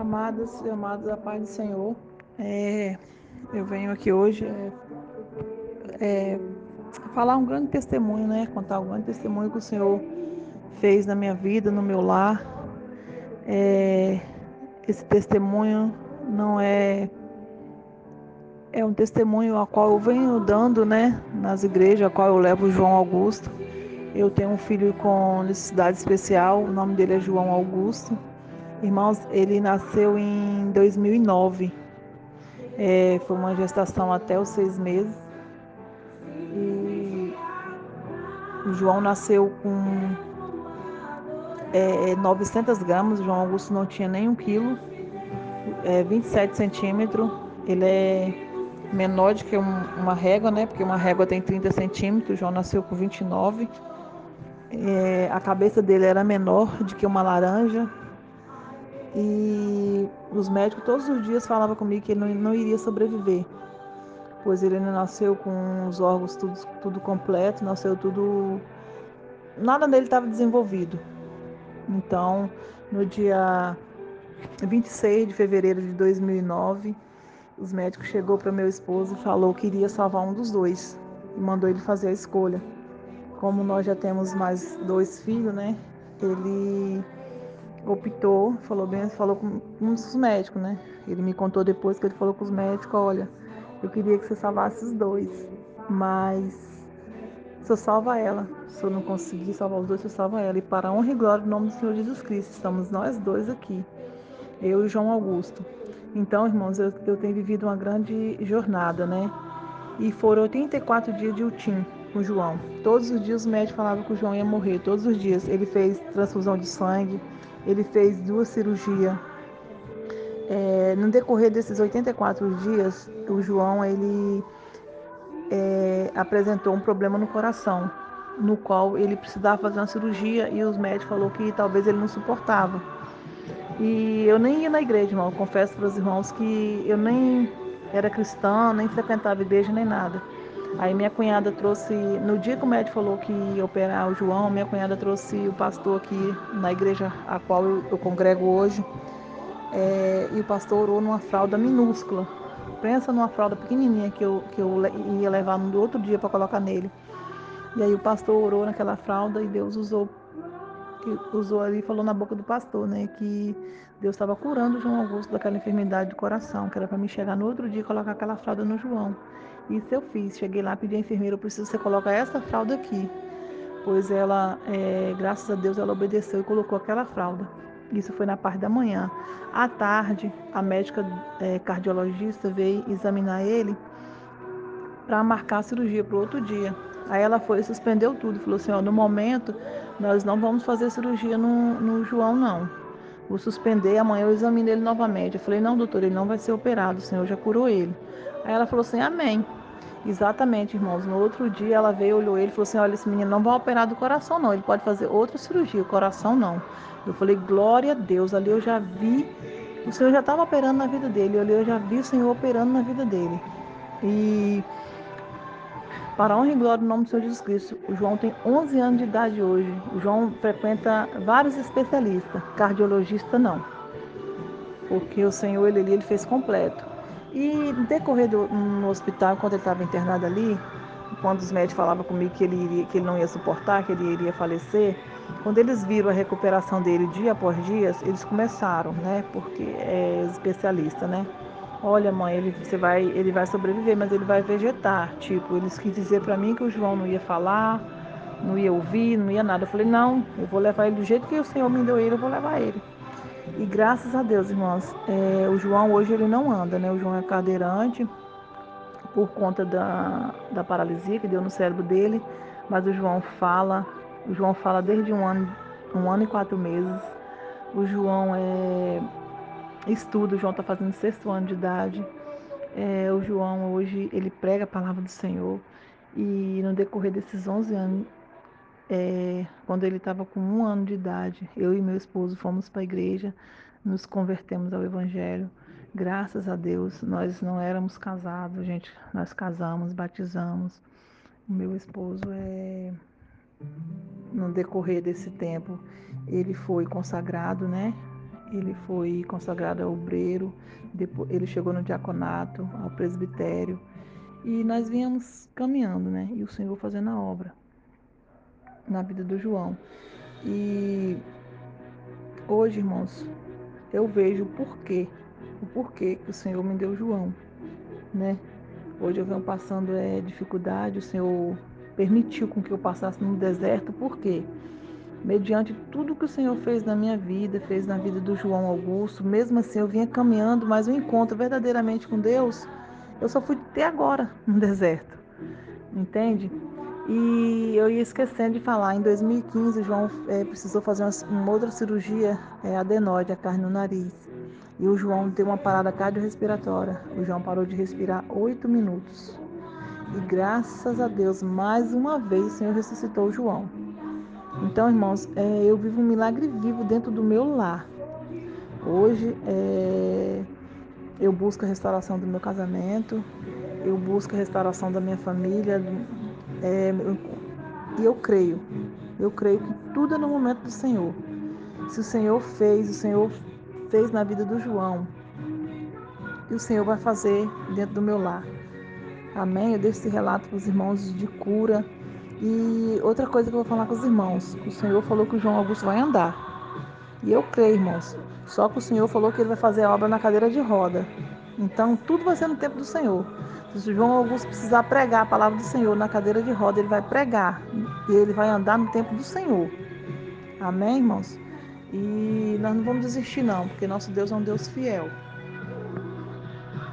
Amadas e amados da paz do Senhor, é, eu venho aqui hoje é, é, falar um grande testemunho, né? Contar um grande testemunho que o Senhor fez na minha vida, no meu lar. É, esse testemunho não é é um testemunho a qual eu venho dando, né, nas igrejas, a qual eu levo João Augusto. Eu tenho um filho com necessidade especial, o nome dele é João Augusto. Irmãos, ele nasceu em 2009. É, foi uma gestação até os seis meses. E o João nasceu com é, 900 gramas. O João Augusto não tinha nem um quilo. É, 27 centímetros. Ele é menor do que um, uma régua, né? Porque uma régua tem 30 centímetros. O João nasceu com 29. É, a cabeça dele era menor do que uma laranja. E os médicos todos os dias falavam comigo que ele não, não iria sobreviver, pois ele não nasceu com os órgãos tudo, tudo completo, nasceu tudo. Nada nele estava desenvolvido. Então, no dia 26 de fevereiro de 2009, os médicos chegou para meu esposo e falou que iria salvar um dos dois e mandou ele fazer a escolha. Como nós já temos mais dois filhos, né? Ele optou, falou bem, falou com um dos médicos, né? Ele me contou depois que ele falou com os médicos, olha, eu queria que você salvasse os dois, mas eu salva ela, se eu não conseguir salvar os dois, eu salva ela. E para honra e glória do nome do Senhor Jesus Cristo, estamos nós dois aqui, eu e João Augusto. Então, irmãos, eu, eu tenho vivido uma grande jornada, né? E foram 84 dias de UTIM com o João. Todos os dias o médico falava que o João ia morrer, todos os dias. Ele fez transfusão de sangue, ele fez duas cirurgias. É, no decorrer desses 84 dias, o João ele é, apresentou um problema no coração, no qual ele precisava fazer uma cirurgia e os médicos falaram que talvez ele não suportava. E eu nem ia na igreja, irmão. Eu confesso para os irmãos que eu nem era cristã, nem frequentava igreja, nem nada. Aí minha cunhada trouxe, no dia que o médico falou que ia operar o João, minha cunhada trouxe o pastor aqui na igreja a qual eu, congrego hoje. É, e o pastor orou numa fralda minúscula. Pensa numa fralda pequenininha que eu, que eu ia levar no outro dia para colocar nele. E aí o pastor orou naquela fralda e Deus usou que usou ali falou na boca do pastor, né, que Deus estava curando João Augusto daquela enfermidade do coração, que era para me chegar no outro dia e colocar aquela fralda no João. Isso eu fiz. Cheguei lá, pedi à enfermeira, eu preciso que você coloque essa fralda aqui. Pois ela, é, graças a Deus, ela obedeceu e colocou aquela fralda. Isso foi na parte da manhã. À tarde, a médica é, cardiologista veio examinar ele para marcar a cirurgia para o outro dia. Aí ela foi, suspendeu tudo, falou assim, ó, no momento nós não vamos fazer cirurgia no, no João, não. Vou suspender, amanhã eu examino ele novamente. Eu falei, não, doutor, ele não vai ser operado, o senhor já curou ele. Aí ela falou assim, amém. Exatamente, irmãos. No outro dia ela veio, olhou ele e falou assim: Olha, esse menino não vai operar do coração, não. Ele pode fazer outra cirurgia, o coração não. Eu falei: Glória a Deus. Ali eu já vi, o Senhor já estava operando na vida dele. Ali eu já vi o Senhor operando na vida dele. E para a honra e glória do nome do Senhor Jesus Cristo, o João tem 11 anos de idade hoje. O João frequenta vários especialistas, cardiologista não. Porque o Senhor, ele, ele fez completo. E decorrer do, no hospital, quando ele estava internado ali, quando os médicos falavam comigo que ele, iria, que ele não ia suportar, que ele iria falecer, quando eles viram a recuperação dele dia após dia, eles começaram, né? Porque é especialista, né? Olha, mãe, ele, você vai, ele vai sobreviver, mas ele vai vegetar. Tipo, eles quis dizer para mim que o João não ia falar, não ia ouvir, não ia nada. Eu falei, não, eu vou levar ele do jeito que o Senhor me deu ele, eu vou levar ele. E graças a Deus, irmãos, é, o João hoje ele não anda, né? O João é cadeirante por conta da, da paralisia que deu no cérebro dele, mas o João fala, o João fala desde um ano, um ano e quatro meses. O João é, estuda, o João está fazendo sexto ano de idade. É, o João hoje ele prega a palavra do Senhor e no decorrer desses 11 anos é, quando ele estava com um ano de idade, eu e meu esposo fomos para a igreja, nos convertemos ao Evangelho. Graças a Deus, nós não éramos casados, gente, nós casamos, batizamos. O meu esposo é no decorrer desse tempo, ele foi consagrado, né? Ele foi consagrado ao obreiro, depois, ele chegou no diaconato, ao presbitério, e nós viemos caminhando, né? E o Senhor fazendo a obra na vida do João. E hoje, irmãos, eu vejo o porquê, o porquê que o Senhor me deu João, né? Hoje eu venho passando é, dificuldade, o Senhor permitiu com que eu passasse no deserto, por quê? Mediante tudo que o Senhor fez na minha vida, fez na vida do João Augusto, mesmo assim eu vinha caminhando, mas o encontro verdadeiramente com Deus, eu só fui até agora no deserto, entende? E eu ia esquecendo de falar, em 2015 João é, precisou fazer uma, uma, outra cirurgia, é, adenoide, a carne no nariz. E o João teve uma parada cardiorrespiratória. O João parou de respirar oito minutos. E graças a Deus, mais uma vez, o Senhor ressuscitou o João. Então, irmãos, é, eu vivo um milagre vivo dentro do meu lar. Hoje, é, eu busco a restauração do meu casamento, eu busco a restauração da minha família, é, e eu creio, eu creio que tudo é no momento do Senhor. Se o Senhor fez, o Senhor fez na vida do João, e o Senhor vai fazer dentro do meu lar. Amém? Eu deixo esse relato para os irmãos de cura. E outra coisa que eu vou falar com os irmãos: o Senhor falou que o João Augusto vai andar. E eu creio, irmãos. Só que o Senhor falou que ele vai fazer a obra na cadeira de roda. Então, tudo vai ser no tempo do Senhor. Se o João Augusto precisar pregar a palavra do Senhor na cadeira de roda, ele vai pregar. E ele vai andar no tempo do Senhor. Amém, irmãos? E nós não vamos desistir, não, porque nosso Deus é um Deus fiel.